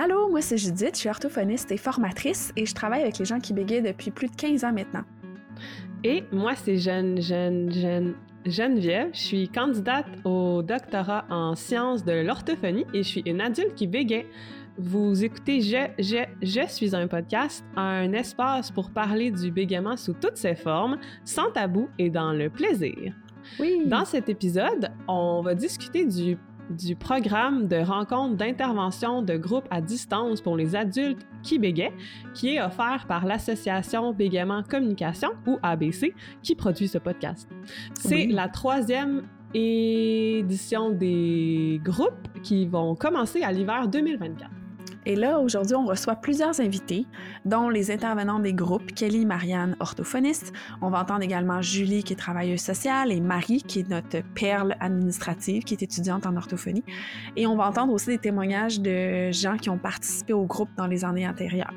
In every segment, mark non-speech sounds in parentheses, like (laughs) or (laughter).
Allô, moi c'est Judith, je suis orthophoniste et formatrice et je travaille avec les gens qui bégayent depuis plus de 15 ans maintenant. Et moi c'est Jeanne, Jeanne, Jeanne, Geneviève. Je suis candidate au doctorat en sciences de l'orthophonie et je suis une adulte qui bégaye. Vous écoutez Je, Je, Je suis un podcast, un espace pour parler du bégaiement sous toutes ses formes, sans tabou et dans le plaisir. Oui. Dans cet épisode, on va discuter du du programme de rencontre d'intervention de groupe à distance pour les adultes qui bégayent, qui est offert par l'Association Bégaiement Communication, ou ABC, qui produit ce podcast. C'est la troisième édition des groupes qui vont commencer à l'hiver 2024. Et là, aujourd'hui, on reçoit plusieurs invités, dont les intervenants des groupes Kelly Marianne, orthophoniste. On va entendre également Julie, qui est travailleuse sociale, et Marie, qui est notre perle administrative, qui est étudiante en orthophonie. Et on va entendre aussi des témoignages de gens qui ont participé au groupe dans les années antérieures.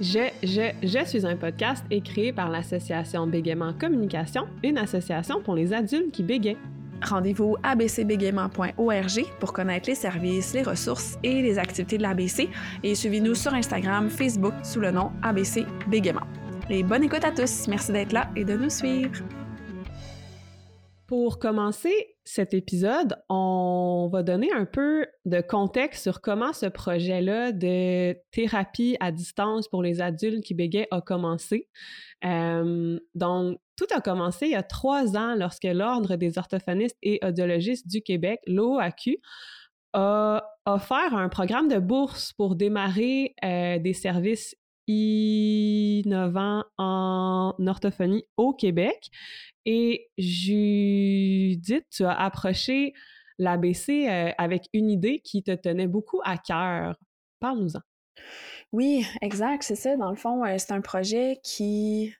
Je, je, je suis un podcast créé par l'association Bégaiement Communication, une association pour les adultes qui bégayent. Rendez-vous abcbégaiement.org pour connaître les services, les ressources et les activités de l'ABC et suivez-nous sur Instagram, Facebook sous le nom ABC Bégaiement. Et bonne écoute à tous. Merci d'être là et de nous suivre. Pour commencer cet épisode, on va donner un peu de contexte sur comment ce projet-là de thérapie à distance pour les adultes qui bégayent a commencé. Euh, donc, tout a commencé il y a trois ans lorsque l'Ordre des orthophonistes et audiologistes du Québec, l'OAQ, a offert un programme de bourse pour démarrer euh, des services innovants en orthophonie au Québec. Et Judith, tu as approché l'ABC euh, avec une idée qui te tenait beaucoup à cœur. Parle-nous-en. Oui, exact, c'est ça. Dans le fond, euh, c'est un projet qui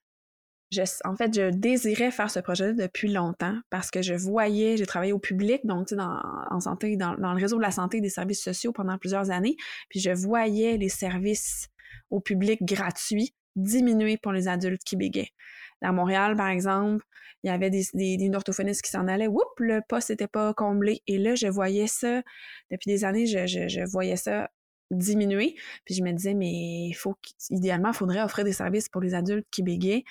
en fait, je désirais faire ce projet depuis longtemps parce que je voyais, j'ai travaillé au public, donc dans, en santé, dans, le réseau de la santé et des services sociaux pendant plusieurs années, puis je voyais les services au public gratuits diminuer pour les adultes qui bégaient. À Montréal, par exemple, il y avait des, des, orthophonistes qui s'en allaient, oups, le poste n'était pas comblé. Et là, je voyais ça, depuis des années, je, je voyais ça diminuer. Puis je me disais, mais faut idéalement, il faudrait offrir des services pour les adultes qui bégayent.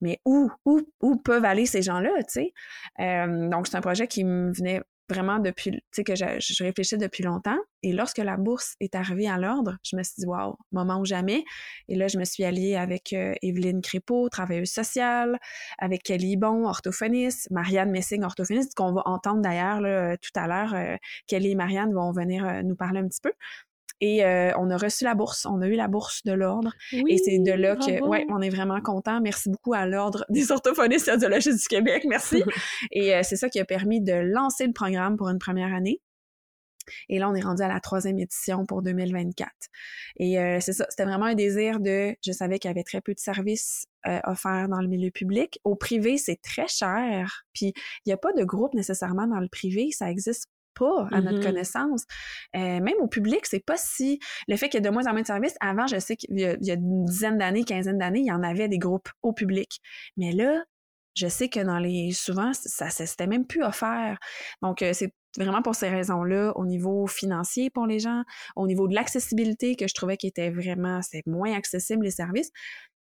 Mais où, où, où peuvent aller ces gens-là, tu sais? Euh, donc, c'est un projet qui me venait vraiment depuis, tu sais, que je, je, réfléchissais depuis longtemps. Et lorsque la bourse est arrivée à l'ordre, je me suis dit, waouh, moment ou jamais. Et là, je me suis alliée avec euh, Evelyne Crépeau, travailleuse sociale, avec Kelly Bon, orthophoniste, Marianne Messing, orthophoniste, qu'on va entendre d'ailleurs tout à l'heure. Euh, Kelly et Marianne vont venir nous parler un petit peu. Et euh, on a reçu la bourse, on a eu la bourse de l'ordre. et c'est de là que, ouais, on est vraiment content. Merci beaucoup à l'ordre des orthophonistes et audiologistes du Québec, merci. (laughs) et euh, c'est ça qui a permis de lancer le programme pour une première année. Et là, on est rendu à la troisième édition pour 2024. Et euh, c'est ça, c'était vraiment un désir de, je savais qu'il y avait très peu de services offerts dans le milieu public. Au privé, c'est très cher. Puis il n'y a pas de groupe nécessairement dans le privé, ça existe pas à notre mm-hmm. connaissance. Euh, même au public, c'est pas si le fait qu'il y a de moins en moins de services. Avant, je sais qu'il y, a une dizaine d'années, quinzaine d'années, il y en avait des groupes au public. Mais là, je sais que dans les souvent, ça, ça c'était même plus offert. Donc, euh, c'est vraiment pour ces raisons-là, au niveau financier pour les gens, au niveau de l'accessibilité que je trouvais qui était vraiment, c'est moins accessible les services.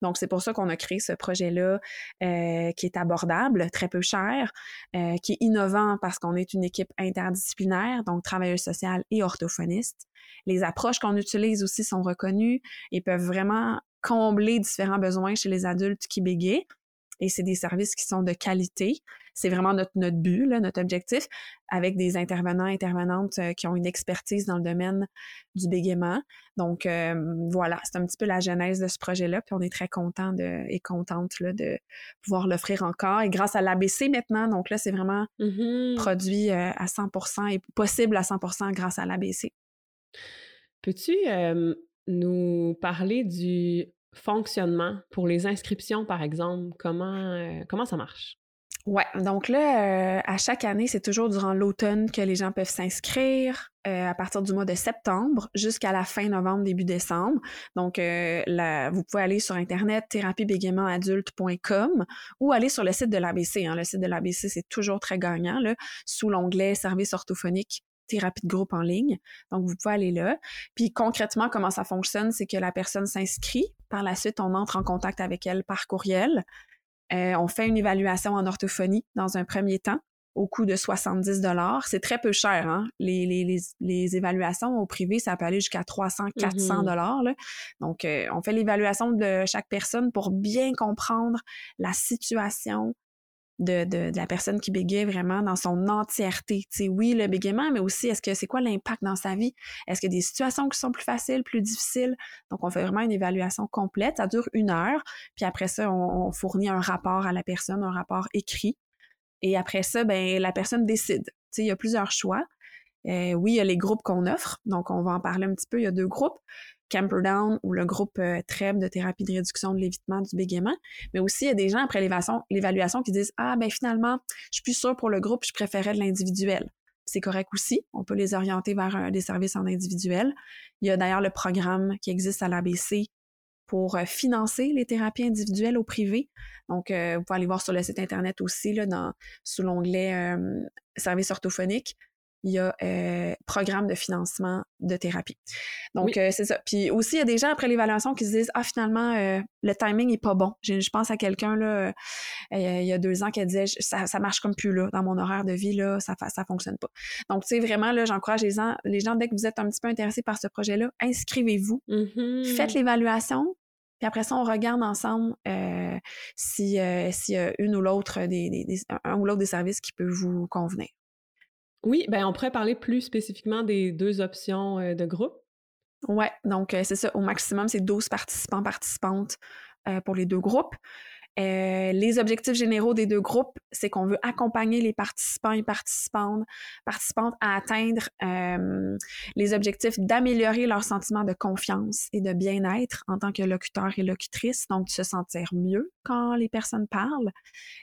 Donc, c'est pour ça qu'on a créé ce projet-là euh, qui est abordable, très peu cher, euh, qui est innovant parce qu'on est une équipe interdisciplinaire, donc travailleuse sociale et orthophoniste. Les approches qu'on utilise aussi sont reconnues et peuvent vraiment combler différents besoins chez les adultes qui bégayent et c'est des services qui sont de qualité. C'est vraiment notre, notre but, là, notre objectif, avec des intervenants, intervenantes euh, qui ont une expertise dans le domaine du bégaiement. Donc euh, voilà, c'est un petit peu la genèse de ce projet-là, puis on est très content de, et contente là, de pouvoir l'offrir encore. Et grâce à l'ABC maintenant, donc là, c'est vraiment mm-hmm. produit euh, à 100% et possible à 100% grâce à l'ABC. Peux-tu nous parler du fonctionnement pour les inscriptions, par exemple? Comment, euh, comment ça marche? Ouais, donc là, euh, à chaque année, c'est toujours durant l'automne que les gens peuvent s'inscrire euh, à partir du mois de septembre jusqu'à la fin novembre, début décembre. Donc, vous pouvez aller sur Internet thérapieBégaiementadulte.com ou aller sur le site de l'ABC. Hein. Le site de l'ABC, c'est toujours très gagnant, là, sous l'onglet Services orthophoniques thérapie de groupe en ligne. Donc, vous pouvez aller là. Puis concrètement, comment ça fonctionne, c'est que la personne s'inscrit. Par la suite, on entre en contact avec elle par courriel. Euh, on fait une évaluation en orthophonie dans un premier temps au coût de 70 dollars. C'est très peu cher. Hein? Les, les, les, évaluations au privé, ça peut aller jusqu'à 300, 400 mm-hmm. dollars. Donc, euh, on fait l'évaluation de chaque personne pour bien comprendre la situation de, de, la personne qui bégaye vraiment dans son entièreté. sais, oui, le bégaiement, mais aussi est-ce que c'est quoi l'impact dans sa vie? Est-ce qu'il y a des situations qui sont plus faciles, plus difficiles? Donc, on fait vraiment une évaluation complète. Ça dure une heure. Puis après ça, on fournit un rapport à la personne, un rapport écrit et après ça, ben, la personne décide. il y a plusieurs choix. Euh, oui, il y a les groupes qu'on offre. Donc, on va en parler un petit peu. Il y a deux groupes. Camperdown ou le groupe euh, de thérapie de réduction de l'évitement du bégaiement. Mais aussi, il y a des gens après l'évaluation qui disent Ah, ben finalement, je suis plus sûre pour le groupe, je préférais de l'individuel. C'est correct aussi. On peut les orienter vers des services en individuel. Il y a d'ailleurs le programme qui existe à l'ABC pour euh, financer les thérapies individuelles au privé. Donc, euh, vous pouvez aller voir sur le site Internet aussi, là, dans, sous l'onglet euh, Services orthophoniques il y a euh, programme de financement de thérapie. Donc, euh, c'est ça. Puis aussi, il y a des gens après l'évaluation qui se disent Ah, finalement, euh, le timing est pas bon. Je, je pense à quelqu'un là, il y a deux ans qui disait ça, ça marche comme plus là, dans mon horaire de vie, là, ça, ça fonctionne pas. Donc, tu sais, vraiment, là, j'encourage les gens, les gens, dès que vous êtes un petit peu intéressés par ce projet-là, inscrivez-vous, mm-hmm. faites l'évaluation, puis après ça, on regarde ensemble euh, s'il y a une ou l'autre des, des, un ou l'autre des services qui peut vous convenir. Oui, ben on pourrait parler plus spécifiquement des deux options de groupe. Ouais, donc c'est ça, au maximum, c'est 12 participants, participantes pour les deux groupes. Euh, les objectifs généraux des deux groupes, c'est qu'on veut accompagner les participants et participantes, participantes à atteindre euh, les objectifs d'améliorer leur sentiment de confiance et de bien-être en tant que locuteur et locutrice, donc de se sentir mieux quand les personnes parlent,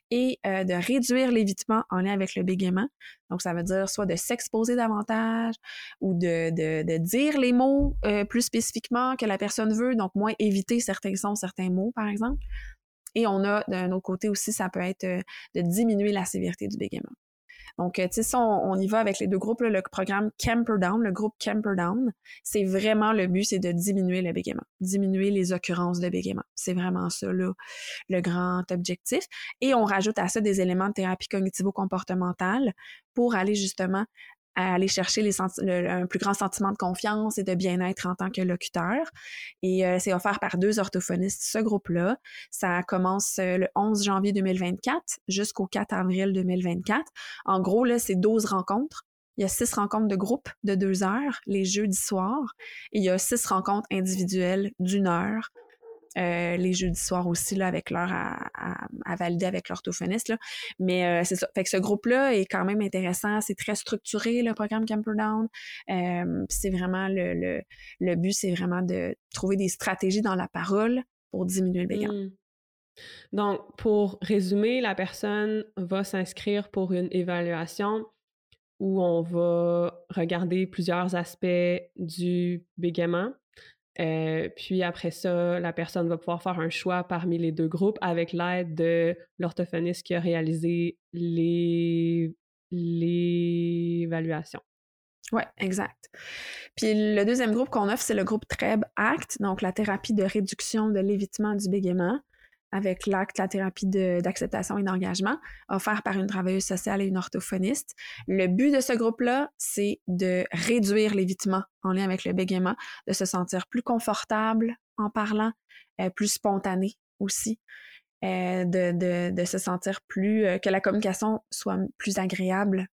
et euh, de réduire l'évitement en lien avec le bégaiement. Donc, ça veut dire soit de s'exposer davantage ou de, de, de dire les mots plus spécifiquement que la personne veut, donc moins éviter certains sons, certains mots, par exemple. Et on a d'un autre côté aussi, ça peut être euh, de diminuer la sévérité du bégaiement. Donc, euh, tu sais, on, y va avec les deux groupes, le programme Camperdown, le groupe Camperdown, c'est vraiment le but, c'est de diminuer le bégaiement, diminuer les occurrences de bégaiement. C'est vraiment ça, le grand objectif. Et on rajoute à ça des éléments de thérapie cognitivo-comportementale pour aller justement à aller chercher les un plus grand sentiment de confiance et de bien-être en tant que locuteur. Et euh, c'est offert par deux orthophonistes, ce groupe-là. Ça commence euh, le 11 janvier 2024 jusqu'au 4 avril 2024. En gros, là, c'est 12 rencontres. Il y a six rencontres de groupe de deux heures les jeudis soirs. Et il y a six rencontres individuelles d'une heure euh, les jeudis soirs aussi là, avec l'heure à, valider avec l'orthophoniste. Là. Mais euh, c'est ça. Fait que ce groupe-là est quand même intéressant. C'est très structuré, le programme Camperdown. Euh, c'est vraiment le, le, le but, c'est vraiment de trouver des stratégies dans la parole pour diminuer le bégaiement. Mmh. Donc, pour résumer, la personne va s'inscrire pour une évaluation où on va regarder plusieurs aspects du bégaiement euh, puis après ça, la personne va pouvoir faire un choix parmi les deux groupes avec l'aide de l'orthophoniste qui a réalisé l'évaluation. Oui, exact. Puis le deuxième groupe qu'on offre, c'est le groupe TREB ACT, donc la thérapie de réduction de l'évitement du bégaiement avec l'acte, la thérapie d'acceptation et d'engagement, offert par une travailleuse sociale et une orthophoniste. Le but de ce groupe-là, c'est de réduire l'évitement en lien avec le bégaiement, de se sentir plus confortable en parlant, euh, plus spontané aussi, euh, de, de, se sentir plus, euh, que la communication soit plus agréable,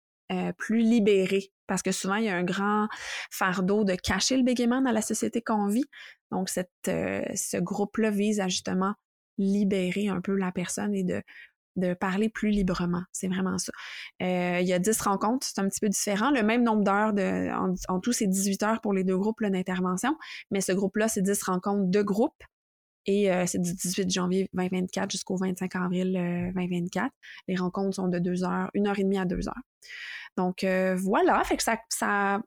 plus libérée. Parce que souvent, il y a un grand fardeau de cacher le bégaiement dans la société qu'on vit. Donc, cette, ce groupe-là vise à justement libérer un peu la personne et de, parler plus librement. C'est vraiment ça. Euh, il y a 10 rencontres, c'est un petit peu différent. Le même nombre d'heures, de, en, tout, c'est 18 heures pour les deux groupes d'intervention, mais ce groupe-là, c'est 10 rencontres de groupe. Et euh, c'est du 18 janvier 2024 jusqu'au 25 avril 2024. Euh, les rencontres sont de 2 heures, 1 heure et demie à 2 heures. Donc voilà, fait que ça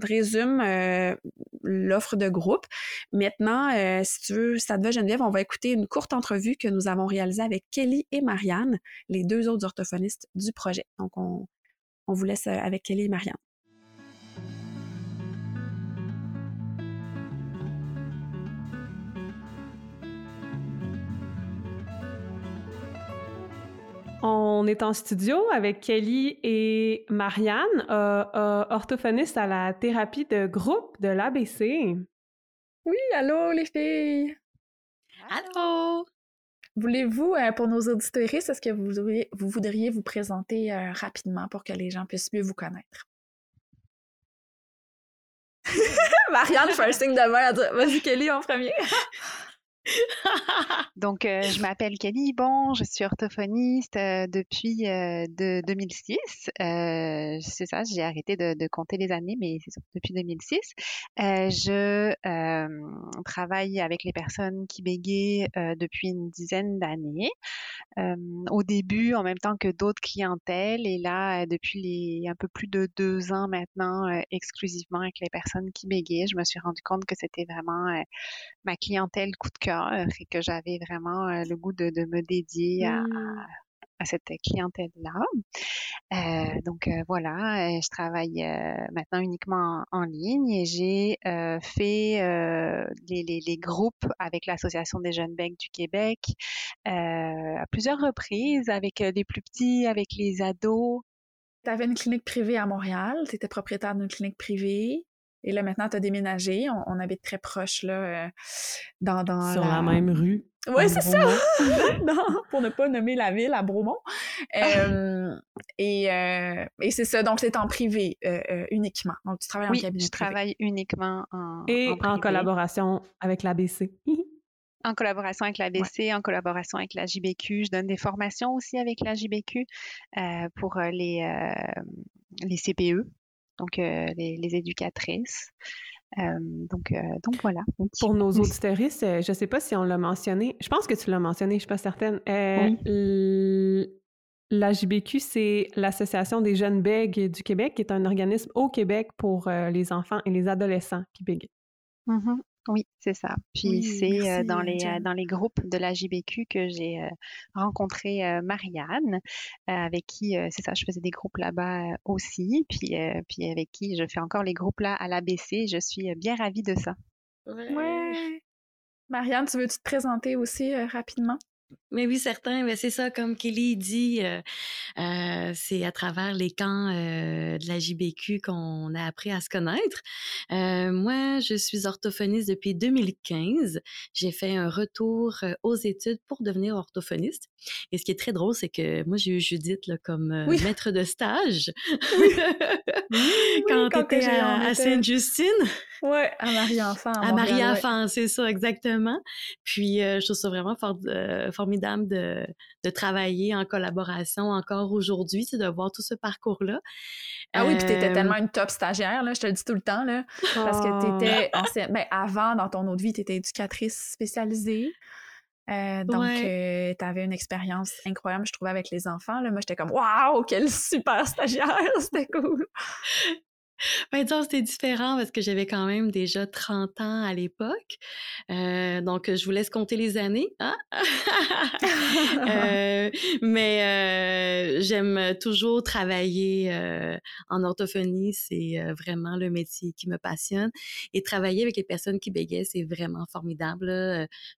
résume euh, l'offre de groupe. Maintenant, euh, si tu veux, ça te va Geneviève, on va écouter une courte entrevue que nous avons réalisée avec Kelly et Marianne, les deux autres orthophonistes du projet. Donc, on, on vous laisse euh, avec Kelly et Marianne. On est en studio avec Kelly et Marianne, euh, euh, orthophonistes à la thérapie de groupe de l'ABC. Oui, allô les filles! Allô! Voulez-vous, euh, pour nos auditeurs, est-ce que vous, vous, voudriez vous présenter rapidement pour que les gens puissent mieux vous connaître? (laughs) Marianne fait un signe de main. Vas-y, Kelly, en premier. (laughs) (laughs) Donc, euh, je m'appelle Kelly Bon, je suis orthophoniste euh, depuis euh, de 2006. c'est ça, j'ai arrêté de, compter les années, mais c'est depuis 2006. je travaille avec les personnes qui bégayent depuis une dizaine d'années. au début, en même temps que d'autres clientèles, et là, depuis un peu plus de deux ans maintenant, exclusivement avec les personnes qui bégayent, je me suis rendu compte que c'était vraiment ma clientèle coup de cœur et que j'avais vraiment le goût de, me dédier à, mmh. cette clientèle-là. donc voilà, je travaille maintenant uniquement en, ligne et j'ai fait les, groupes avec l'Association des jeunes becs du Québec à plusieurs reprises avec les plus petits, avec les ados. Tu avais une clinique privée à Montréal, tu étais propriétaire d'une clinique privée. Et là, maintenant, tu as déménagé. On, habite très proche, là, euh, dans, dans Sur la... même rue. Oui, c'est ça! (laughs) pour ne pas nommer la ville, à Bromont. (laughs) et, euh, et c'est ça, donc c'est en privé euh, uniquement. Donc, tu travailles en cabinet je travaille uniquement en Et en, collaboration avec l'ABC. en collaboration avec l'ABC, (laughs) en collaboration avec la JBQ. Je donne des formations aussi avec la JBQ pour les, les CPE, donc euh, les, éducatrices. Euh, donc, euh, donc voilà. Pour nos auditeurs, je ne sais pas si on l'a mentionné. Je pense que tu l'as mentionné, je ne suis pas certaine. La JBQ, c'est l'Association des jeunes bègues du Québec, qui est un organisme au Québec pour les enfants et les adolescents qui bèguent. Mm-hmm. Oui, c'est ça. Puis c'est dans les dans les groupes de la JBQ que j'ai rencontré Marianne, avec qui c'est ça, je faisais des groupes là-bas aussi, puis puis avec qui je fais encore les groupes là à l'ABC. Je suis bien ravie de ça. Ouais. Marianne, tu veux te présenter aussi rapidement? Mais oui, certain. Mais c'est ça, comme Kelly dit, euh, euh, c'est à travers les camps euh, de la JBQ qu'on a appris à se connaître. moi, je suis orthophoniste depuis 2015. J'ai fait un retour aux études pour devenir orthophoniste. Et ce qui est très drôle, c'est que moi, j'ai eu Judith là, comme maître de stage (laughs) quand, tu étais à, Sainte-Justine. Oui, à Marie-Enfant. À, Marie-Enfant, c'est ça, exactement. Puis, je trouve ça vraiment fort, formidable de, de, travailler en collaboration encore aujourd'hui, de voir tout ce parcours-là. Ah oui, puis tu étais tellement une top stagiaire, là, je te le dis tout le temps, là, parce que tu étais, oh. ben, avant, dans ton autre vie, tu étais éducatrice spécialisée. Euh, donc, euh, tu avais une expérience incroyable, je trouvais, avec les enfants. Là. Moi, j'étais comme, waouh, quelle super stagiaire! (laughs) C'était cool! (laughs) Ben, disons, c'était différent parce que j'avais quand même déjà 30 ans à l'époque. Euh, donc, je vous laisse compter les années. Hein? (laughs) (laughs) euh, mais euh, j'aime toujours travailler euh, en orthophonie. C'est euh, vraiment le métier qui me passionne. Et travailler avec les personnes qui bégayent, c'est vraiment formidable.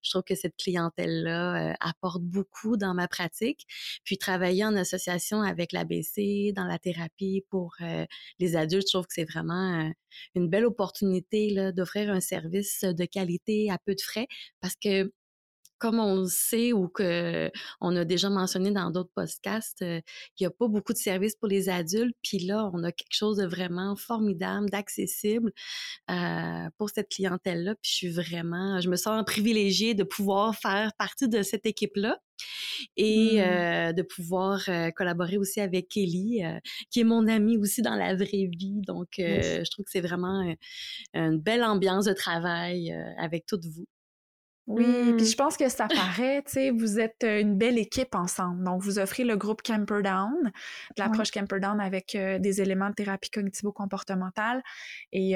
Je trouve que cette clientèle-là apporte beaucoup dans ma pratique. Puis, travailler en association avec l'ABC, dans la thérapie pour les adultes, je trouve c'est vraiment une belle opportunité d'offrir un service de qualité à peu de frais parce que comme on le sait ou que on a déjà mentionné dans d'autres podcasts, il n'y a pas beaucoup de services pour les adultes. Puis là, on a quelque chose de vraiment formidable, d'accessible pour cette clientèle-là. Puis je suis vraiment, je me sens privilégiée de pouvoir faire partie de cette équipe-là et mmh. de pouvoir collaborer aussi avec Kelly, qui est mon amie aussi dans la vraie vie. Donc, je trouve que c'est vraiment une belle ambiance de travail avec toutes vous. Oui, puis mmh. je pense que ça paraît, tu sais, vous êtes une belle équipe ensemble. Donc, vous offrez le groupe Camperdown, l'approche Camperdown avec des éléments de thérapie cognitivo-comportementale. Et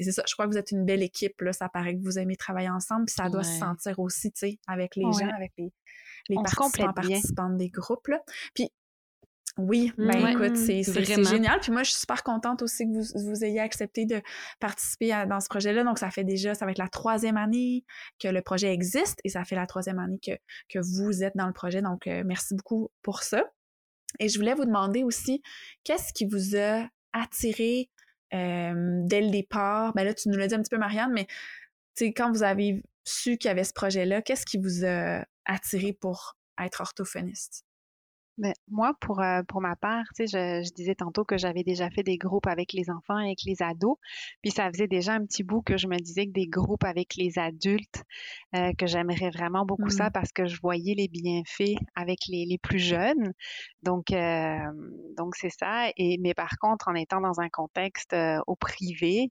c'est ça, je crois que vous êtes une belle équipe, là. Ça paraît que vous aimez travailler ensemble, puis ça doit se sentir aussi, tu sais, avec les gens, avec les, les participants, participantes des groupes. Là. Puis Oui, ben écoute, c'est génial. Puis moi, je suis super contente aussi que vous, vous ayez accepté de participer dans ce projet-là. Donc, ça fait déjà, ça va être la troisième année que le projet existe et ça fait la troisième année que, que vous êtes dans le projet. Donc, euh, merci beaucoup pour ça. Et je voulais vous demander aussi, qu'est-ce qui vous a attiré euh, dès le départ? Ben là, tu nous l'as dit un petit peu, Marianne, mais quand vous avez su qu'il y avait ce projet-là, qu'est-ce qui vous a attiré pour être orthophoniste? Mais moi, pour, euh, pour ma part, tu sais, je, je disais tantôt que j'avais déjà fait des groupes avec les enfants et avec les ados. Puis ça faisait déjà un petit bout que je me disais que des groupes avec les adultes, euh, que j'aimerais vraiment beaucoup ça mmh. parce que je voyais les bienfaits avec les, les plus jeunes. Donc, euh, donc c'est ça. Et, mais par contre, en étant dans un contexte au privé,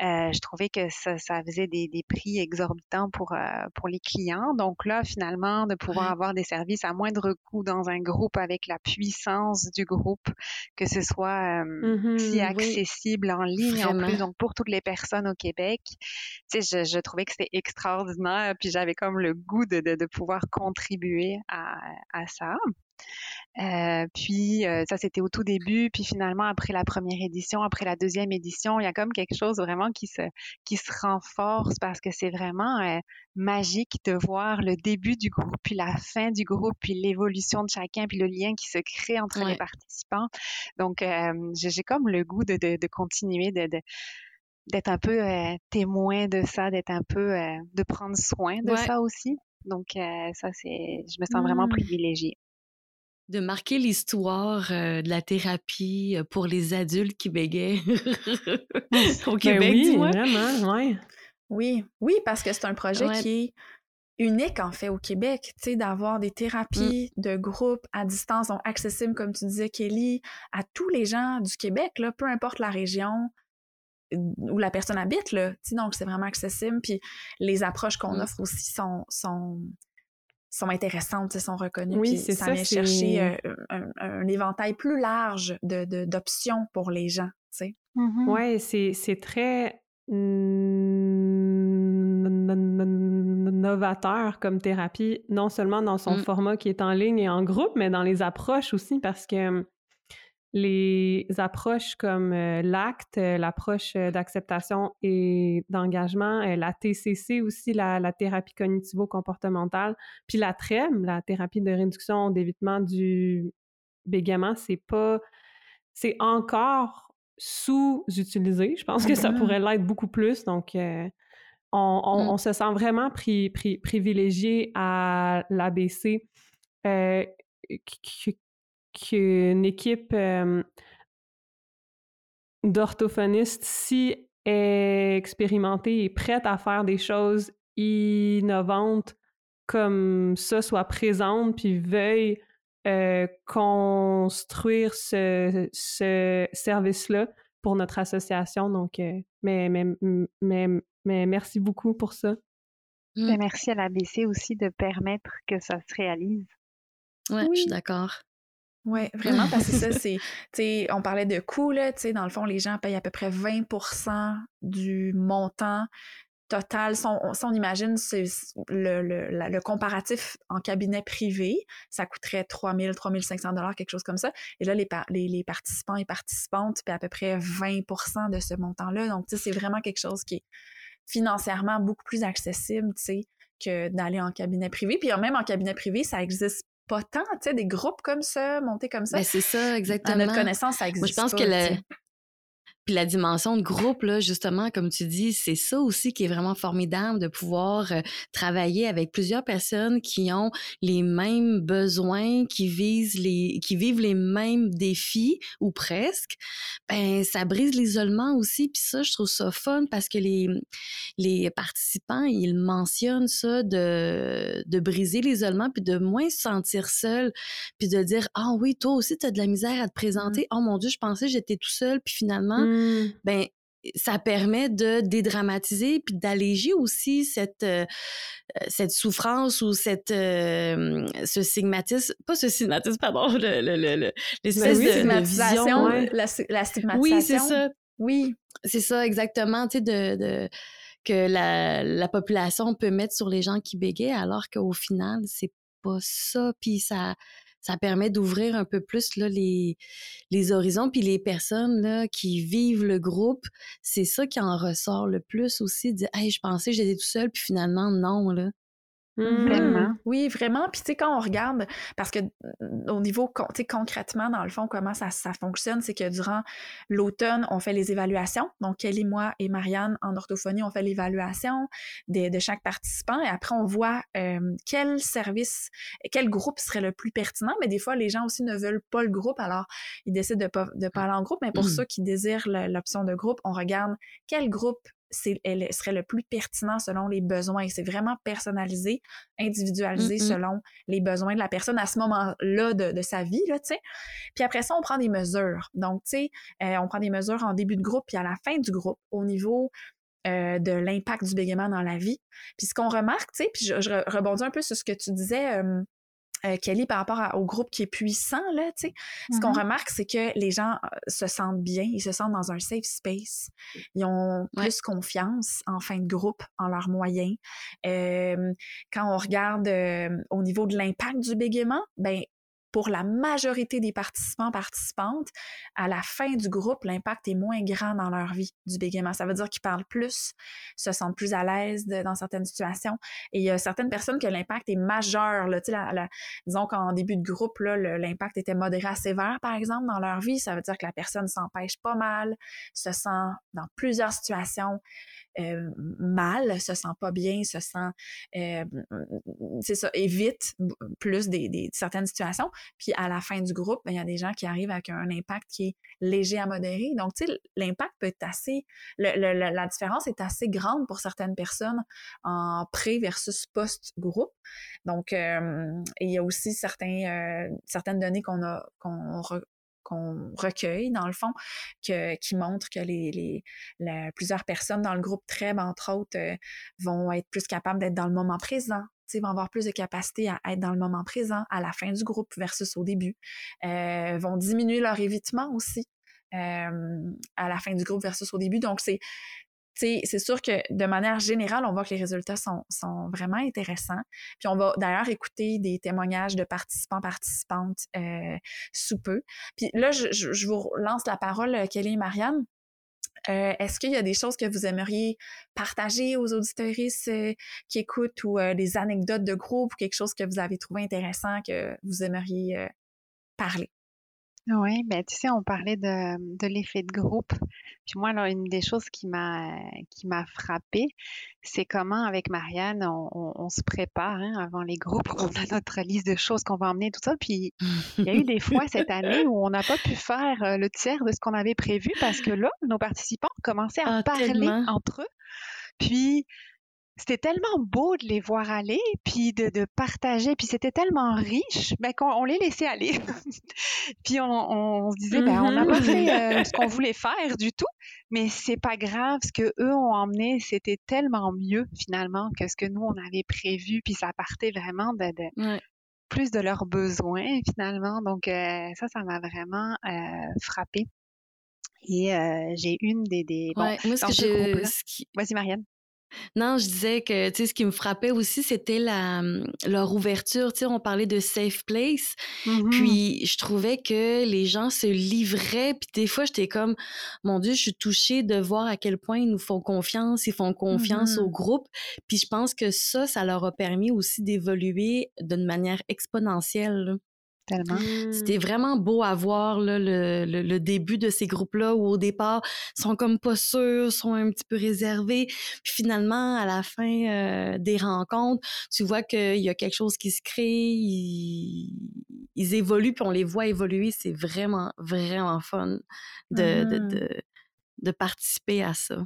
je trouvais que ça, ça faisait des, des prix exorbitants pour, pour les clients. Donc là, finalement, de pouvoir avoir des services à moindre coût dans un groupe avec la puissance du groupe, que ce soit mmh si accessible en ligne en plus, donc pour toutes les personnes au Québec. Tu sais, je, je trouvais que c'était extraordinaire, puis j'avais comme le goût de, de, de pouvoir contribuer à, à ça. Euh, puis euh, ça, c'était au tout début. Puis finalement, après la première édition, après la deuxième édition, il y a comme quelque chose vraiment qui se, qui se renforce parce que c'est vraiment euh, magique de voir le début du groupe, puis la fin du groupe, puis l'évolution de chacun, puis le lien qui se crée entre les participants. Donc, j'ai comme le goût de, de, de continuer de, de d'être un peu témoin de ça, d'être un peu, de prendre soin de ça aussi. Donc, ça, c'est, je me sens vraiment mmh. privilégiée de marquer l'histoire euh, de la thérapie euh, pour les adultes qui bégaient (laughs) au ben Québec, oui, vraiment, ouais. Oui, oui, parce que c'est un projet qui est unique en fait au Québec, tu sais, d'avoir des mmh. thérapies de groupe à distance, donc accessibles, comme tu disais, Kelly, à tous les gens du Québec, là, peu importe la région où la personne habite, là, tu sais, donc c'est vraiment accessible. Puis les approches qu'on mmh. offre aussi sont, sont sont intéressantes, sont reconnues. Oui, c'est ça. vient chercher euh, un, éventail plus large d'options de, pour les gens. Tu sais. Mm-hmm. Oui, c'est très novateur comme thérapie, non seulement dans son mm. format qui est en ligne et en groupe, mais dans les approches aussi, parce que les approches comme euh, l'acte, euh, l'approche euh, d'acceptation et d'engagement, la TCC aussi, la, thérapie cognitivo-comportementale, puis la TREM, la thérapie de réduction d'évitement du bégaiement, c'est pas... c'est encore sous-utilisé. Je pense que ça pourrait l'être beaucoup plus. Donc, mmh. on, se sent vraiment privilégié à l'ABC qu'une équipe d'orthophonistes si expérimentée et prête à faire des choses innovantes comme ça soit présente puis veuille construire ce, service-là pour notre association. Donc, mais, mais, mais, merci beaucoup pour ça. Ben, merci à l'ABC aussi de permettre que ça se réalise. Ouais, je suis d'accord. Oui, vraiment, parce que ça, (laughs) c'est, tu sais, on parlait de coûts, là, tu sais, dans le fond, les gens payent à peu près 20% du montant total. Si on, imagine le, le, comparatif en cabinet privé, ça coûterait 3 000, 3 500 quelque chose comme ça. Et là, les, les, participants et participantes payent à peu près 20% de ce montant-là. Donc, tu sais, c'est vraiment quelque chose qui est financièrement beaucoup plus accessible, tu sais, que d'aller en cabinet privé. Puis même en cabinet privé, ça existe pas tant, tu sais, des groupes comme ça, montés comme ça. Ben, c'est ça, exactement. À notre connaissance, ça existe. Moi, je pense que le, puis la dimension de groupe, là, justement, comme tu dis, c'est ça aussi qui est vraiment formidable de pouvoir euh, travailler avec plusieurs personnes qui ont les mêmes besoins, qui visent les, qui vivent les mêmes défis ou presque. Ben, ça brise l'isolement aussi. Puis ça, je trouve ça fun parce que les, les participants, ils mentionnent ça de, de briser l'isolement puis de moins se sentir seul puis de dire, ah oui, toi aussi, tu as de la misère à te mmh. présenter. Oh mon Dieu, je pensais j'étais tout seul puis finalement, Mmh. ben ça permet de dédramatiser puis d'alléger aussi cette euh, cette souffrance ou cette euh, ce stigmatisme pas ce stigmatisme pardon le, le, le, l'espèce ben de, vision la, stigmatisation oui c'est ça. Oui. C'est ça exactement tu sais de, de que la, la population peut mettre sur les gens qui bégayent alors qu'au final c'est pas ça puis ça ça permet d'ouvrir un peu plus là, les, les horizons. Puis les personnes là, qui vivent le groupe, c'est ça qui en ressort le plus aussi. Dire, hey, je pensais que j'étais tout seul, puis finalement, non. Là. Vraiment? Mmh. Oui, vraiment. Puis, tu sais, quand on regarde, parce que mmh, au niveau, tu sais, concrètement, dans le fond, comment ça, ça fonctionne, c'est que durant l'automne, on fait les évaluations. Donc, Kelly, moi et Marianne, en orthophonie, on fait l'évaluation de, de, chaque participant et après, on voit quel service, quel groupe serait le plus pertinent. Mais des fois, les gens aussi ne veulent pas le groupe, alors ils décident de pas, de pas aller en groupe. Mais pour mmh. ceux qui désirent l'option de groupe, on regarde quel groupe elle serait le plus pertinent selon les besoins. C'est vraiment personnalisé, individualisé selon les besoins de la personne à ce moment-là de, sa vie, là, tu sais. Puis après ça, on prend des mesures. Donc, tu sais, euh, on prend des mesures en début de groupe puis à la fin du groupe au niveau euh, de l'impact du bégaiement dans la vie. Puis ce qu'on remarque, tu sais, puis je, rebondis un peu sur ce que tu disais, euh, Kelly, par rapport au groupe qui est puissant, là, tu sais, ce qu'on mm-hmm. remarque, c'est que les gens euh, se sentent bien, ils se sentent dans un safe space, ils ont plus confiance en fin de groupe, en leurs moyens. Euh, quand on regarde au niveau de l'impact du bégaiement, ben pour la majorité des participants, participantes, à la fin du groupe, l'impact est moins grand dans leur vie du bégaiement. Ça veut dire qu'ils parlent plus, se sentent plus à l'aise dans certaines situations. Et il y a certaines personnes que l'impact est majeur. Là, la, la, disons qu'en début de groupe, l'impact était modéré à sévère, par exemple, dans leur vie. Ça veut dire que la personne s'empêche pas mal, se sent dans plusieurs situations euh, mal, se sent pas bien, se sent, euh, c'est ça, évite plus des, certaines situations. Puis à la fin du groupe, ben, il y a des gens qui arrivent avec un impact qui est léger à modéré. Donc, tu sais, l'impact peut être assez, la différence est assez grande pour certaines personnes en pré versus post-groupe. Donc, euh, il y a aussi certains, certaines données qu'on a, qu'on recueille, dans le fond, qui montre que les plusieurs personnes dans le groupe TREB, entre autres, euh, vont être plus capables d'être dans le moment présent, vont avoir plus de capacité à être dans le moment présent à la fin du groupe versus au début, euh, vont diminuer leur évitement aussi euh, à la fin du groupe versus au début. Donc, c'est c'est sûr que de manière générale, on voit que les résultats sont, sont vraiment intéressants. Puis on va d'ailleurs écouter des témoignages de participants, participantes euh, sous peu. Puis là, je, je, vous lance la parole, euh, Kelly et Marianne. Euh, Est-ce qu'il y a des choses que vous aimeriez partager aux auditeuristes euh, qui écoutent ou euh, des anecdotes de groupe ou quelque chose que vous avez trouvé intéressant que vous aimeriez parler? Oui, ben, tu sais, on parlait de, de l'effet de groupe. Puis moi, là, une des choses qui m'a qui m'a frappée, c'est comment avec Marianne, on, on, se prépare hein, avant les groupes, on a notre liste de choses qu'on va emmener, tout ça. Puis il y a eu des fois cette année où on n'a pas pu faire euh, le tiers de ce qu'on avait prévu parce que là, nos participants commençaient à ah, parler entre eux. Puis c'était tellement beau de les voir aller, puis de, de partager, puis c'était tellement riche, ben, qu'on les laissait aller. (laughs) puis on, on, se disait, ben, on n'a pas fait euh, ce qu'on voulait faire du tout, mais c'est pas grave, ce que eux ont emmené, c'était tellement mieux finalement que ce que nous on avait prévu, puis ça partait vraiment de, de plus de leurs besoins finalement. Donc euh, ça, ça m'a vraiment euh, frappé. Et euh, j'ai une des, des bon, moi, ce que je... Vas-y, Marianne. Non, je disais que, tu sais, ce qui me frappait aussi, c'était la, mmh, leur ouverture. Tu sais, on parlait de safe place. Mmh puis, je trouvais que les gens se livraient. Puis, des fois, j'étais comme, mon Dieu, je suis touchée de voir à quel point ils nous font confiance, ils font confiance au mmh groupe. Puis, je pense que ça, ça leur a permis aussi d'évoluer d'une manière exponentielle. Tellement. C'était vraiment beau à voir là, le, le, début de ces groupes-là où au départ, ils sont comme pas sûrs, sont un petit peu réservés. Puis finalement, à la fin euh, des rencontres, tu vois qu'il y a quelque chose qui se crée, ils, ils évoluent, puis on les voit évoluer. C'est vraiment, vraiment fun de, de, mmh. de, de, participer à ça.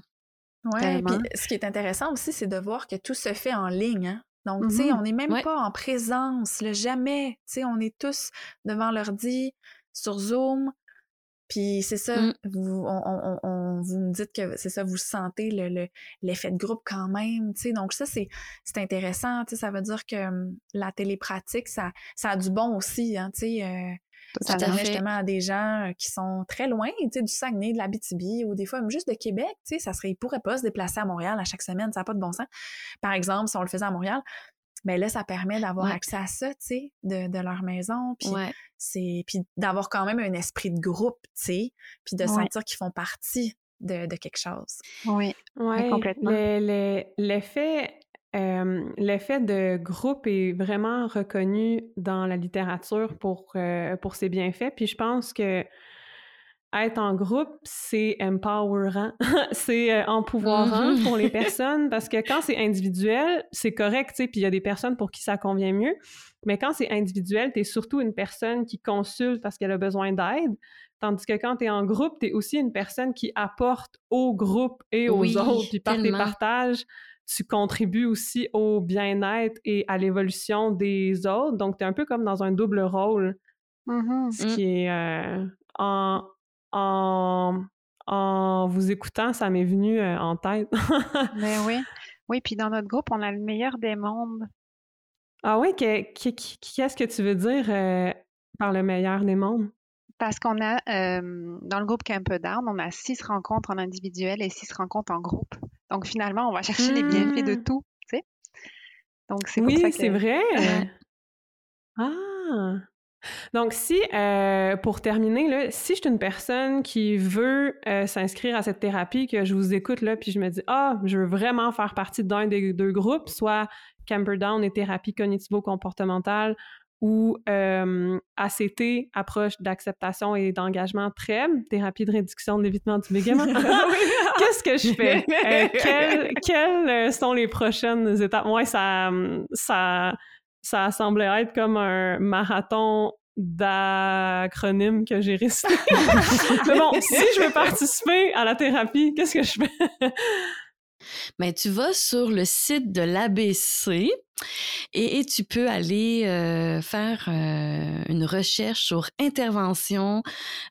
Oui, puis ce qui est intéressant aussi, c'est de voir que tout se fait en ligne. Hein? Donc, tu sais, mmh on n'est même pas en présence, le jamais. Tu sais, on est tous devant l'ordi, sur Zoom. Puis c'est ça, mmh. vous, on, vous me dites que c'est ça, vous sentez l'effet le, de groupe quand même. Tu sais, donc ça, c'est intéressant. Tu sais, ça veut dire que mmh, la télépratique, ça, ça a du bon aussi. Hein, tu sais, euh, ça permet justement à des gens euh, qui sont très loin, tu sais, du Saguenay, de la BTB, ou des fois même juste de Québec, tu sais, ça serait, ils pourraient pas se déplacer à Montréal à chaque semaine, ça n'a pas de bon sens. Par exemple, si on le faisait à Montréal, mais là, ça permet d'avoir accès à ça, tu sais, de, de, leur maison. Puis c'est puis d'avoir quand même un esprit de groupe, tu sais, puis de sentir qu'ils font partie de, de, quelque chose. Oui, ouais, complètement. L'effet l'effet de groupe est vraiment reconnu dans la littérature pour, euh, pour ses bienfaits. Puis je pense que être en groupe, c'est empowerant, (laughs) c'est euh, empouvoirant pour les personnes parce que quand c'est individuel, c'est correct, tu sais, puis il y a des personnes pour qui ça convient mieux. Mais quand c'est individuel, tu es surtout une personne qui consulte parce qu'elle a besoin d'aide. Tandis que quand tu es en groupe, tu es aussi une personne qui apporte au groupe et aux autres. Puis par tes partages, tu contribues aussi au bien-être et à l'évolution des autres. Donc, tu es un peu comme dans un double rôle. Mm-hmm. Ce qui est euh, en, en, en vous écoutant, ça m'est venu euh, en tête. Mais (laughs) oui. Oui, puis dans notre groupe, on a le meilleur des mondes. Ah oui, qu'est-ce que tu veux dire euh, par le meilleur des mondes? Parce qu'on a, euh, dans le groupe Camper Down, on a six rencontres en individuel et six rencontres en groupe. Donc finalement, on va chercher les bienfaits de mmh. tout, tu sais. Donc c'est Oui, c'est vrai. Ah! Donc, si, euh, pour terminer, là, si je suis une personne qui veut euh, s'inscrire à cette thérapie, que je vous écoute là, puis je me dis, ah, je veux vraiment faire partie d'un des deux groupes, soit Camperdown et thérapie cognitivo-comportementale, ou euh, ACT, approche d'acceptation et d'engagement TREM, thérapie de réduction de l'évitement du bégaiement. (laughs) (laughs) Qu'est-ce que je fais? quelles, sont les prochaines étapes? Moi, ça, ça, ça semblait être comme un marathon d'acronymes que j'ai récité. (laughs) Mais bon, si je veux participer à la thérapie, qu'est-ce que je fais? Mais tu vas sur le site de l'ABC et, tu peux aller euh, faire euh, une recherche sur intervention,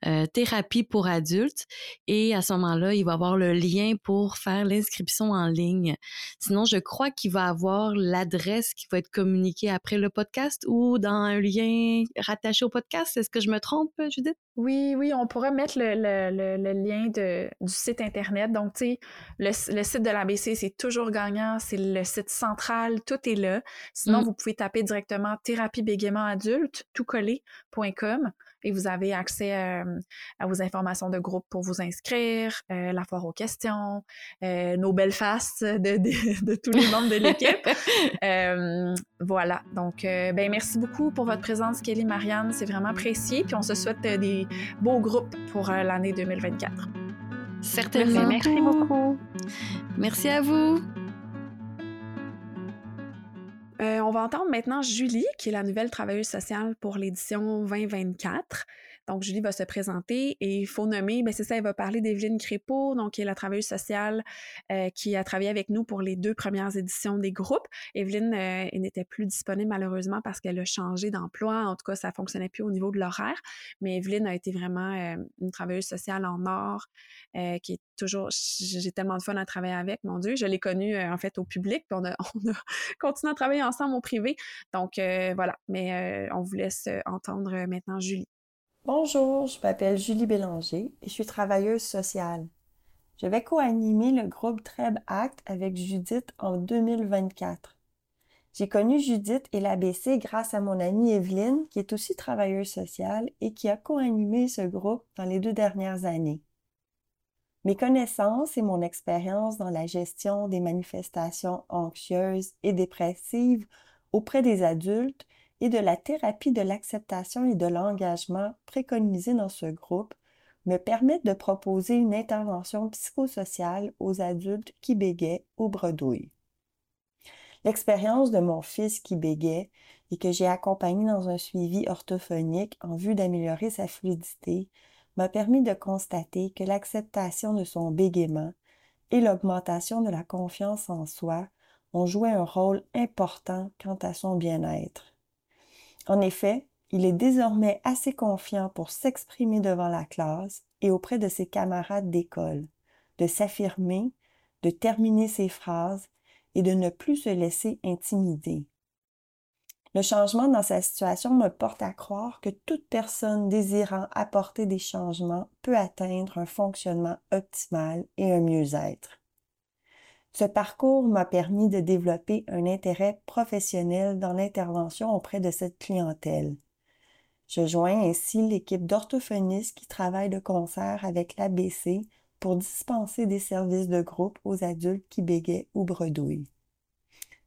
euh, thérapie pour adultes. Et à ce moment-là, il va avoir le lien pour faire l'inscription en ligne. Sinon, je crois qu'il va avoir l'adresse qui va être communiquée après le podcast ou dans un lien rattaché au podcast. Est-ce que je me trompe, Judith? Oui, oui, on pourrait mettre le, lien du site Internet. Donc, tu sais, le site de l'ABC, c'est toujours gagnant. C'est le site central. Tout est là. Sinon, mm. vous pouvez taper directement thérapie bégaiement adulte, tout collé.com et vous avez accès euh, à vos informations de groupe pour vous inscrire, euh, la foire aux questions, euh, nos belles faces de, de, (laughs) tous les membres de l'équipe. (laughs) voilà. Donc, ben merci beaucoup pour votre présence, Kelly, Marianne. C'est vraiment précieux. Puis on se souhaite des beaux groupes pour l'année 2024. Certainement. Merci beaucoup. Merci à vous. Euh, on va entendre maintenant Julie, qui est la nouvelle travailleuse sociale pour l'édition 2024. Donc, Julie va se présenter et il faut nommer, ben c'est ça, elle va parler d'Evelyne Crépeau, donc qui est la travailleuse sociale euh, qui a travaillé avec nous pour les deux premières éditions des groupes. Evelyne euh, n'était plus disponible malheureusement parce qu'elle a changé d'emploi. En tout cas, ça fonctionnait plus au niveau de l'horaire. Mais Evelyne a été vraiment euh, une travailleuse sociale en or qui est toujours... J'ai tellement de fun à travailler avec, mon Dieu. Je l'ai connue en fait au public, puis on a, (laughs) on a continué à travailler ensemble au privé. Donc voilà, mais on vous laisse entendre maintenant Julie. Bonjour, je m'appelle Julie Bélanger et je suis travailleuse sociale. Je vais co-animer le groupe Treb Act avec Judith en 2024. J'ai connu Judith et l'ABC grâce à mon amie Evelyne, qui est aussi travailleuse sociale et qui a co-animé ce groupe dans les deux dernières années. Mes connaissances et mon expérience dans la gestion des manifestations anxieuses et dépressives auprès des adultes et de la thérapie de l'acceptation et de l'engagement préconisée dans ce groupe me permettent de proposer une intervention psychosociale aux adultes qui bégaient ou bredouillent. L'expérience de mon fils qui bégait et que j'ai accompagné dans un suivi orthophonique en vue d'améliorer sa fluidité m'a permis de constater que l'acceptation de son bégaiement et l'augmentation de la confiance en soi ont joué un rôle important quant à son bien-être. En effet, il est désormais assez confiant pour s'exprimer devant la classe et auprès de ses camarades d'école, de s'affirmer, de terminer ses phrases et de ne plus se laisser intimider. Le changement dans sa situation me porte à croire que toute personne désirant apporter des changements peut atteindre un fonctionnement optimal et un mieux-être. Ce parcours m'a permis de développer un intérêt professionnel dans l'intervention auprès de cette clientèle. Je joins ainsi l'équipe d'orthophonistes qui travaille de concert avec l'ABC pour dispenser des services de groupe aux adultes qui bégayent ou bredouillent.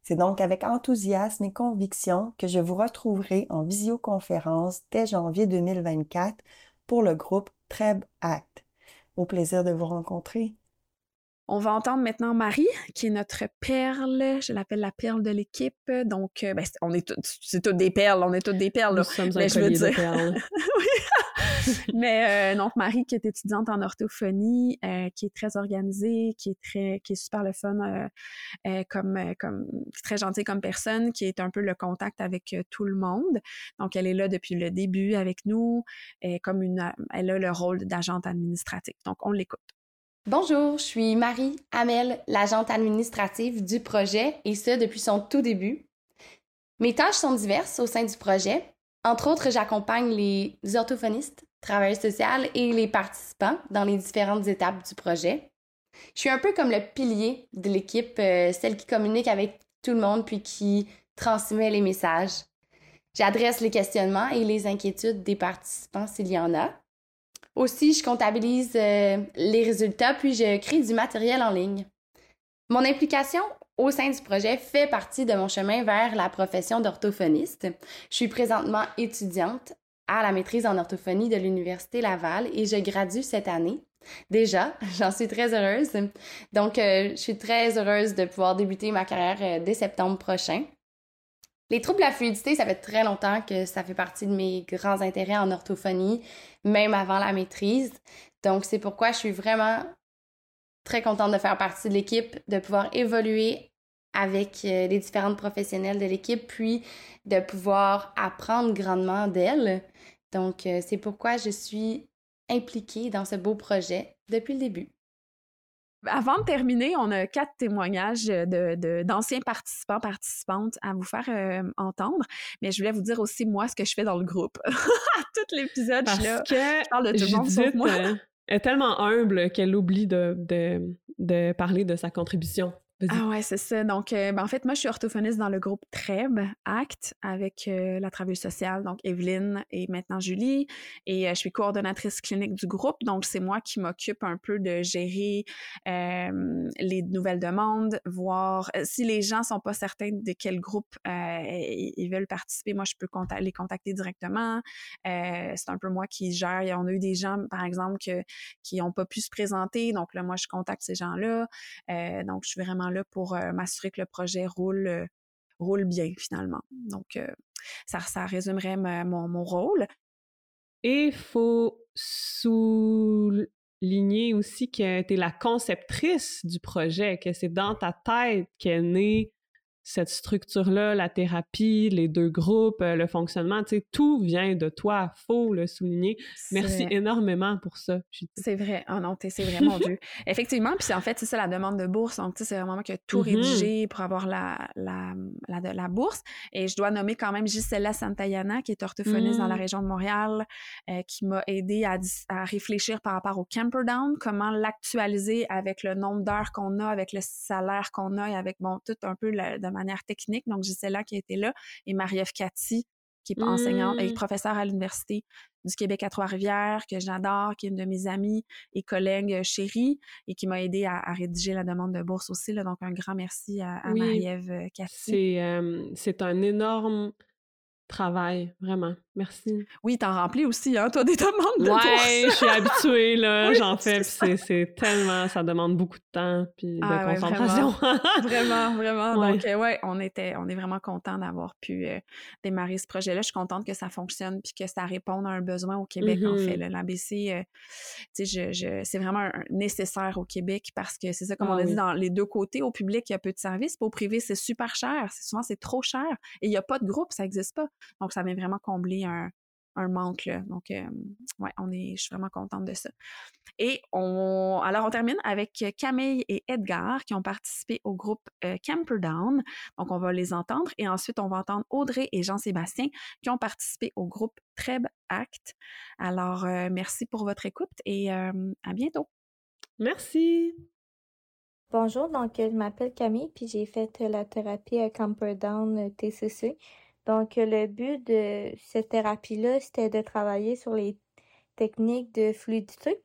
C'est donc avec enthousiasme et conviction que je vous retrouverai en visioconférence dès janvier 2024 pour le groupe Treb Act. Au plaisir de vous rencontrer. On va entendre maintenant Marie, qui est notre perle. Je l'appelle la perle de l'équipe. Donc, euh, ben, on est c'est toutes des perles, on est toutes des perles. Nous sommes un je veux dire. de perles. (laughs) (laughs) Mais euh, donc Marie, qui est étudiante en orthophonie, euh, qui est très organisée, qui est très, qui est super le fun, comme, comme très gentille comme personne, qui est un peu le contact avec tout le monde. Donc, elle est là depuis le début avec nous, et comme une, elle a le rôle d'agente administrative. Donc, on l'écoute. Bonjour, je suis Marie Hamel, l'agente administrative du projet, et ce depuis son tout début. Mes tâches sont diverses au sein du projet. Entre autres, j'accompagne les orthophonistes, travailleurs sociaux et les participants dans les différentes étapes du projet. Je suis un peu comme le pilier de l'équipe, euh, celle qui communique avec tout le monde puis qui transmet les messages. J'adresse les questionnements et les inquiétudes des participants s'il y en a. Aussi, je comptabilise euh, les résultats, puis je crée du matériel en ligne. Mon implication au sein du projet fait partie de mon chemin vers la profession d'orthophoniste. Je suis présentement étudiante à la maîtrise en orthophonie de l'Université Laval et je gradue cette année. Déjà, (laughs) j'en suis très heureuse. Donc, euh, je suis très heureuse de pouvoir débuter ma carrière euh, dès septembre prochain. Les troubles de la fluidité, ça fait très longtemps que ça fait partie de mes grands intérêts en orthophonie, même avant la maîtrise. Donc, c'est pourquoi je suis vraiment très contente de faire partie de l'équipe, de pouvoir évoluer avec euh, les différentes professionnels de l'équipe, puis de pouvoir apprendre grandement d'elles. Donc, euh, c'est pourquoi je suis impliquée dans ce beau projet depuis le début. Avant de terminer, on a quatre témoignages de, d'anciens participants, participantes à vous faire euh, entendre. Mais je voulais vous dire aussi, moi, ce que je fais dans le groupe. (laughs) à tout l'épisode, je, là, que je parle de tout le monde sauf moi. Euh, est tellement humble qu'elle oublie de, de, de parler de sa contribution. Ah ouais, c'est ça. Donc, euh, ben, en fait, moi, je suis orthophoniste dans le groupe TREB, ACT, avec euh, la travailleuse sociale, donc Evelyne et maintenant Julie. Et euh, je suis coordonnatrice clinique du groupe. Donc, c'est moi qui m'occupe un peu de gérer les nouvelles demandes, voir si les gens sont pas certains de quel groupe ils veulent participer. Moi, je peux les contacter directement. c'est un peu moi qui gère. On a eu des gens, par exemple, que, qui n'ont pas pu se présenter. Donc, là, moi, je contacte ces gens-là. donc, je suis vraiment pour m'assurer que le projet roule, bien finalement. Donc, ça, ça résumerait mon, rôle. Et faut souligner aussi que tu es la conceptrice du projet, que c'est dans ta tête qu'est née cette structure-là, la thérapie, les deux groupes, euh, le fonctionnement, tu sais, tout vient de toi, faut le souligner. Merci énormément pour ça. C'est vrai. Oh non, c'est vrai, mon Dieu. Effectivement, puis en fait, c'est ça la demande de bourse. Donc, tu sais, c'est vraiment moi qui ai tout mm-hmm. rédigé pour avoir la, la, la, la, bourse. Et je dois nommer quand même Gisela Santayana, qui est orthophoniste dans la mm. région de Montréal, euh, qui m'a aidé à, à, réfléchir par rapport au Camperdown, comment l'actualiser avec le nombre d'heures qu'on a, avec le salaire qu'on a et avec, bon, tout un peu le, de manière technique. Donc, Gisela qui a été là et Marie-Ève Cathy, qui est enseignante et mmh. professeure à l'Université du Québec à Trois-Rivières, que j'adore, qui est une de mes amies et collègues euh, chéries et qui m'a aidé à, rédiger la demande de bourse aussi. Là, donc, un grand merci à, Marie-Ève euh, Cathy. C'est un énorme travail, vraiment. Merci. Oui, t'en remplis aussi, hein, toi, des demandes de Ouais, je suis habituée, là, (laughs) j'en fais, puis c'est tellement, ça demande beaucoup de temps, puis de ah concentration. vraiment, vraiment. (laughs) Donc, euh, ouais, on était, on est vraiment content d'avoir pu euh, démarrer ce projet-là. Je suis contente que ça fonctionne, puis que ça réponde à un besoin au Québec, en fait. Mm-hmm. L'ABC, euh, tu sais, je, c'est vraiment nécessaire au Québec, parce que c'est ça, comme on a ah dit, dans les deux côtés, au public, il y a peu de services, puis au privé, c'est super cher. Souvent, c'est trop cher, et il n'y a pas de groupe, ça n'existe pas. Donc, ça vient vraiment combler un, manque. Là. Donc, ouais, on est, je suis vraiment contente de ça. Et on, alors, on termine avec Camille et Edgar qui ont participé au groupe Camperdown. Donc, on va les entendre. Et ensuite, on va entendre Audrey et Jean-Sébastien qui ont participé au groupe Treb Act. Alors, merci pour votre écoute et à bientôt. Merci. Bonjour, donc je m'appelle Camille, puis j'ai fait la thérapie à Camperdown TCC. Donc le but de cette thérapie-là, c'était de travailler sur les techniques de fluidité.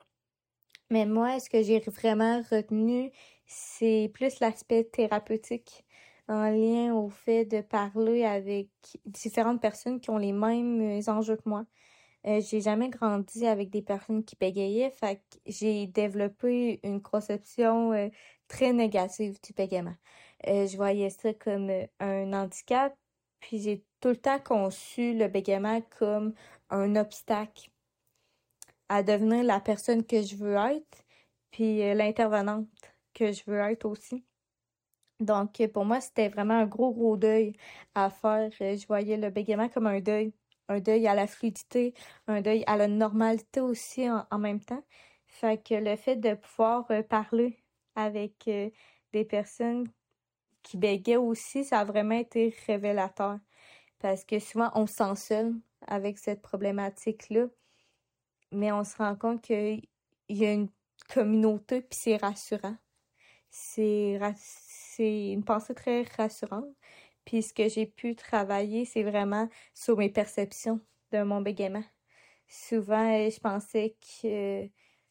Mais moi, ce que j'ai vraiment retenu, c'est plus l'aspect thérapeutique en lien au fait de parler avec différentes personnes qui ont les mêmes enjeux que moi. Euh, j'ai jamais grandi avec des personnes qui bégayaient, fait que j'ai développé une conception euh, très négative du bégaiement. Euh, je voyais ça comme un handicap, puis j'ai tout le temps conçu le bégaiement comme un obstacle à devenir la personne que je veux être, puis l'intervenante que je veux être aussi. Donc, pour moi, c'était vraiment un gros, gros deuil à faire. Je voyais le bégaiement comme un deuil un deuil à la fluidité, un deuil à la normalité aussi en, même temps. Fait que le fait de pouvoir euh, parler avec euh, des personnes qui bégaient aussi, ça a vraiment été révélateur. Parce que souvent, on se sent seul avec cette problématique-là, mais on se rend compte qu'il y a une communauté, puis c'est rassurant. C'est une pensée très rassurante. Puis ce que j'ai pu travailler, c'est vraiment sur mes perceptions de mon bégaiement. Souvent, euh, je pensais que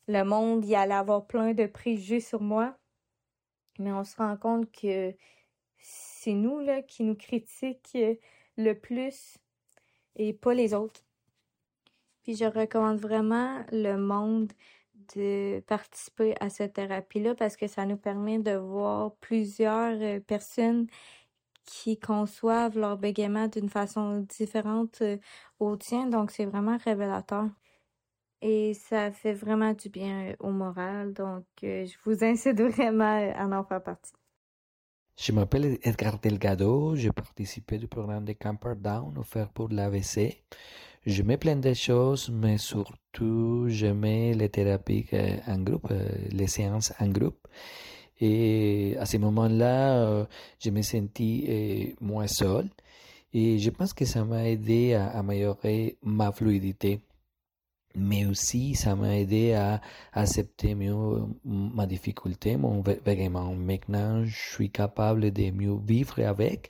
le monde allait avoir plein de préjugés sur moi, mais on se rend compte que c'est nous là, qui nous critiquent le plus et pas les autres. Puis je recommande vraiment le monde de participer à cette thérapie-là parce que ça nous permet de voir plusieurs euh, personnes qui conçoivent leur bégaiement d'une façon différente euh, au tien. Donc, c'est vraiment révélateur. Et ça fait vraiment du bien euh, au moral. Donc, je vous incite vraiment à en faire partie. Je m'appelle Edgar Delgado. J'ai participé du programme de Camper Down offert pour l'AVC. J'aimais plein de choses, mais surtout, j'aimais les thérapies en groupe, les séances en groupe. Et à ce moment-là, euh, je me sentis euh, moins seul. Et je pense que ça m'a aidé à, améliorer ma fluidité. Mais aussi, ça m'a aidé à accepter mieux ma difficulté, mon vraiment. Maintenant, je suis capable de mieux vivre avec.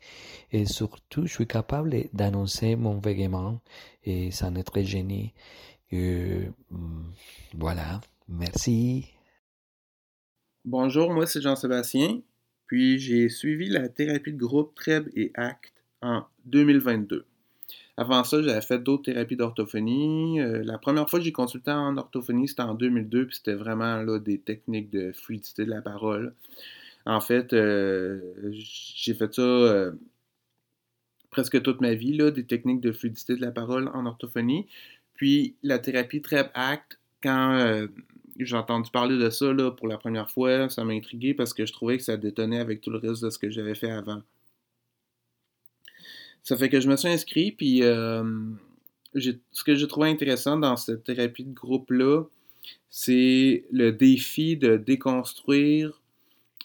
Et surtout, je suis capable d'annoncer mon vraiment. Et ça en est très génial. Euh, voilà. Merci. Bonjour, moi c'est Jean-Sébastien, puis j'ai suivi la thérapie de groupe TREB et ACT en 2022. Avant ça, j'avais fait d'autres thérapies d'orthophonie. Euh, la première fois que j'ai consulté en orthophonie, c'était en 2002, puis c'était vraiment des techniques de fluidité de la parole. En fait, euh, j'ai fait ça euh, presque toute ma vie, des techniques de fluidité de la parole en orthophonie. Puis la thérapie TREB ACT, quand j'ai entendu parler de ça pour la première fois. Ça m'a intrigué parce que je trouvais que ça détonnait avec tout le reste de ce que j'avais fait avant. Ça fait que je me suis inscrit, puis euh, ce que j'ai trouvé intéressant dans cette thérapie de groupe-là, c'est le défi de déconstruire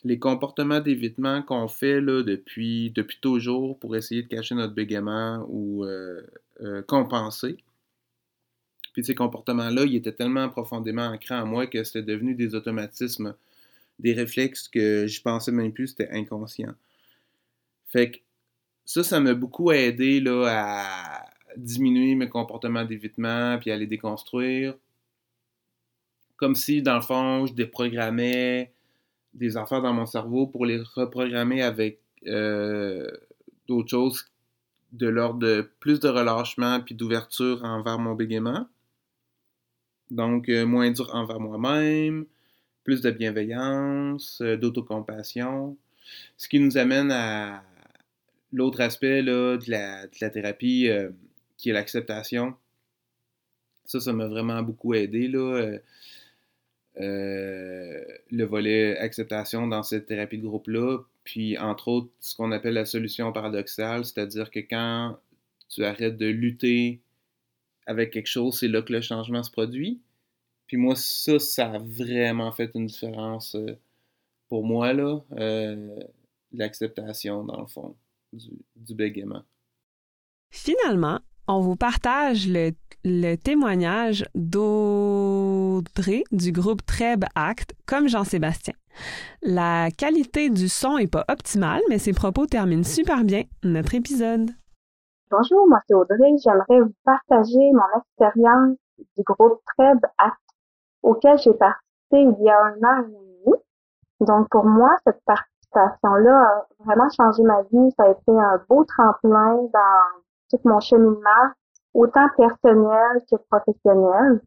les comportements d'évitement qu'on fait là, depuis, depuis toujours pour essayer de cacher notre bégaiement ou euh, euh, compenser. Puis ces comportements-là, ils étaient tellement profondément ancrés en moi que c'était devenu des automatismes, des réflexes que je pensais même plus, c'était inconscient. Fait que ça, ça m'a beaucoup aidé là, à diminuer mes comportements d'évitement, puis à les déconstruire. Comme si, dans le fond, je déprogrammais des affaires dans mon cerveau pour les reprogrammer avec euh, d'autres choses de l'ordre de plus de relâchement puis d'ouverture envers mon bégaiement. Donc, euh, moins dur envers moi-même, plus de bienveillance, euh, d'autocompassion. Ce qui nous amène à l'autre aspect là, de, la, thérapie, euh, qui est l'acceptation. Ça, ça m'a vraiment beaucoup aidé. Là, le volet acceptation dans cette thérapie de groupe-là. Puis, entre autres, ce qu'on appelle la solution paradoxale, c'est-à-dire que quand tu arrêtes de lutter avec quelque chose, c'est là que le changement se produit. Puis moi, ça, ça a vraiment fait une différence euh, pour moi, là, euh, l'acceptation, dans le fond, du, du bégaiement. Finalement, on vous partage le, le témoignage d'Audrey du groupe Treb Act comme Jean-Sébastien. La qualité du son est pas optimale, mais ses propos terminent super bien notre épisode. Bonjour, moi c'est Audrey. J'aimerais vous partager mon expérience du groupe Treb Act auquel j'ai participé il y a un an et demi. Donc pour moi, cette participation-là a vraiment changé ma vie. Ça a été un beau tremplin dans tout mon cheminement, autant personnel que professionnel.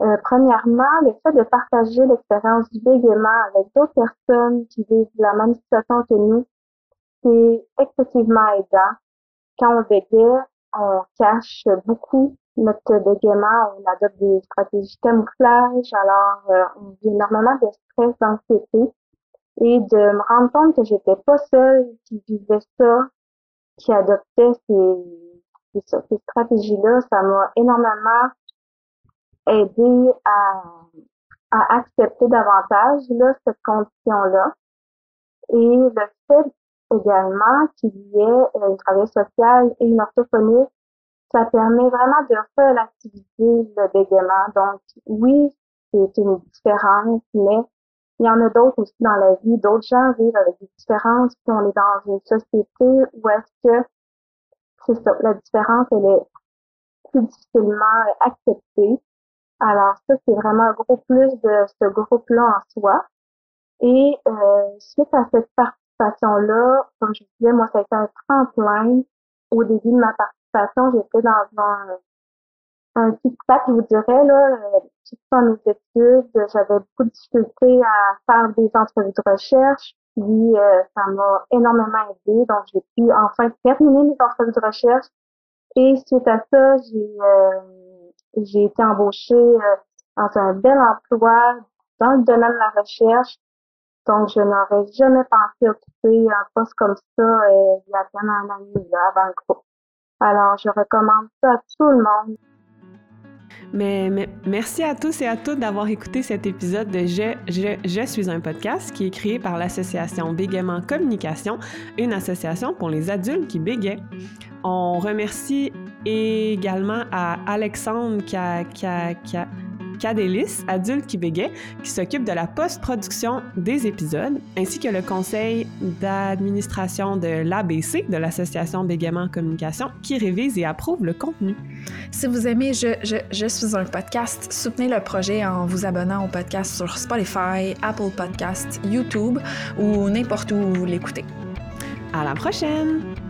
Euh, premièrement, le fait de partager l'expérience du bégaiement avec d'autres personnes qui vivent la même situation que nous, c'est excessivement aidant. Quand on bégaye, on cache beaucoup notre bégaiement, on adopte des stratégies de camouflage, alors euh, on vit énormément de stress, d'anxiété, et de me rendre compte que j'étais pas seule qui vivait ça, qui adoptait ces, ces stratégies-là, ça m'a énormément aider à, à accepter davantage là, cette condition-là. Et le fait également qu'il y ait une travail social et une orthophonie, ça permet vraiment de relativiser le bégaiement. Donc, oui, c'est une différence, mais il y en a d'autres aussi dans la vie. D'autres gens vivent avec des différences, puis on est dans une société où est-ce que c'est ça, la différence, elle est plus difficilement acceptée. Alors ça, c'est vraiment un gros plus de ce groupe-là en soi. Et euh, suite à cette participation-là, comme je disais, moi, ça a été un tremplin. Au début de ma participation, j'étais dans un, un petit pack, je vous dirais, là, tout dans mes études, j'avais beaucoup de difficultés à faire des entrevues de recherche, puis euh, ça m'a énormément aidé. Donc, j'ai pu enfin terminer mes entrevues de recherche. Et suite à ça, j'ai euh, été embauchée euh, dans un bel emploi dans le domaine de la recherche. Donc, je n'aurais jamais pensé occuper un poste comme ça il y a bien un an avant le groupe. Alors, je recommande ça à tout le monde. Merci à tous et à toutes d'avoir écouté cet épisode de je, suis un podcast qui est créé par l'association Bégaiement Communication, une association pour les adultes qui bégaient. On remercie également à Alexandre Cadélis, adulte qui qui s'occupe de la post-production des épisodes, ainsi que le conseil d'administration de l'ABC, de l'Association Bégaiement Communication, qui révise et approuve le contenu. Si vous aimez je, je, je suis un podcast, soutenez le projet en vous abonnant au podcast sur Spotify, Apple Podcasts, YouTube ou n'importe où vous l'écoutez. À la prochaine!